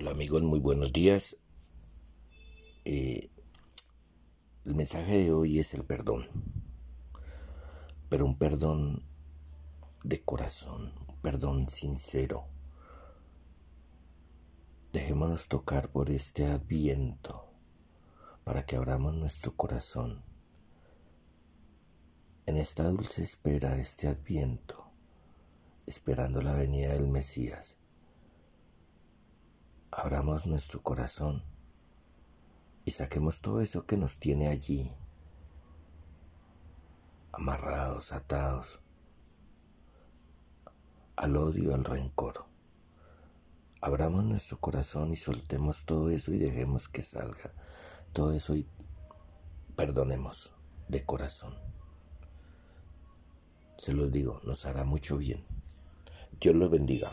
Hola amigos, muy buenos días. Eh, el mensaje de hoy es el perdón, pero un perdón de corazón, un perdón sincero. Dejémonos tocar por este adviento para que abramos nuestro corazón en esta dulce espera, este adviento, esperando la venida del Mesías abramos nuestro corazón y saquemos todo eso que nos tiene allí, amarrados, atados al odio, al rencor. Abramos nuestro corazón y soltemos todo eso y dejemos que salga todo eso y perdonemos de corazón. Se los digo, nos hará mucho bien. Dios los bendiga.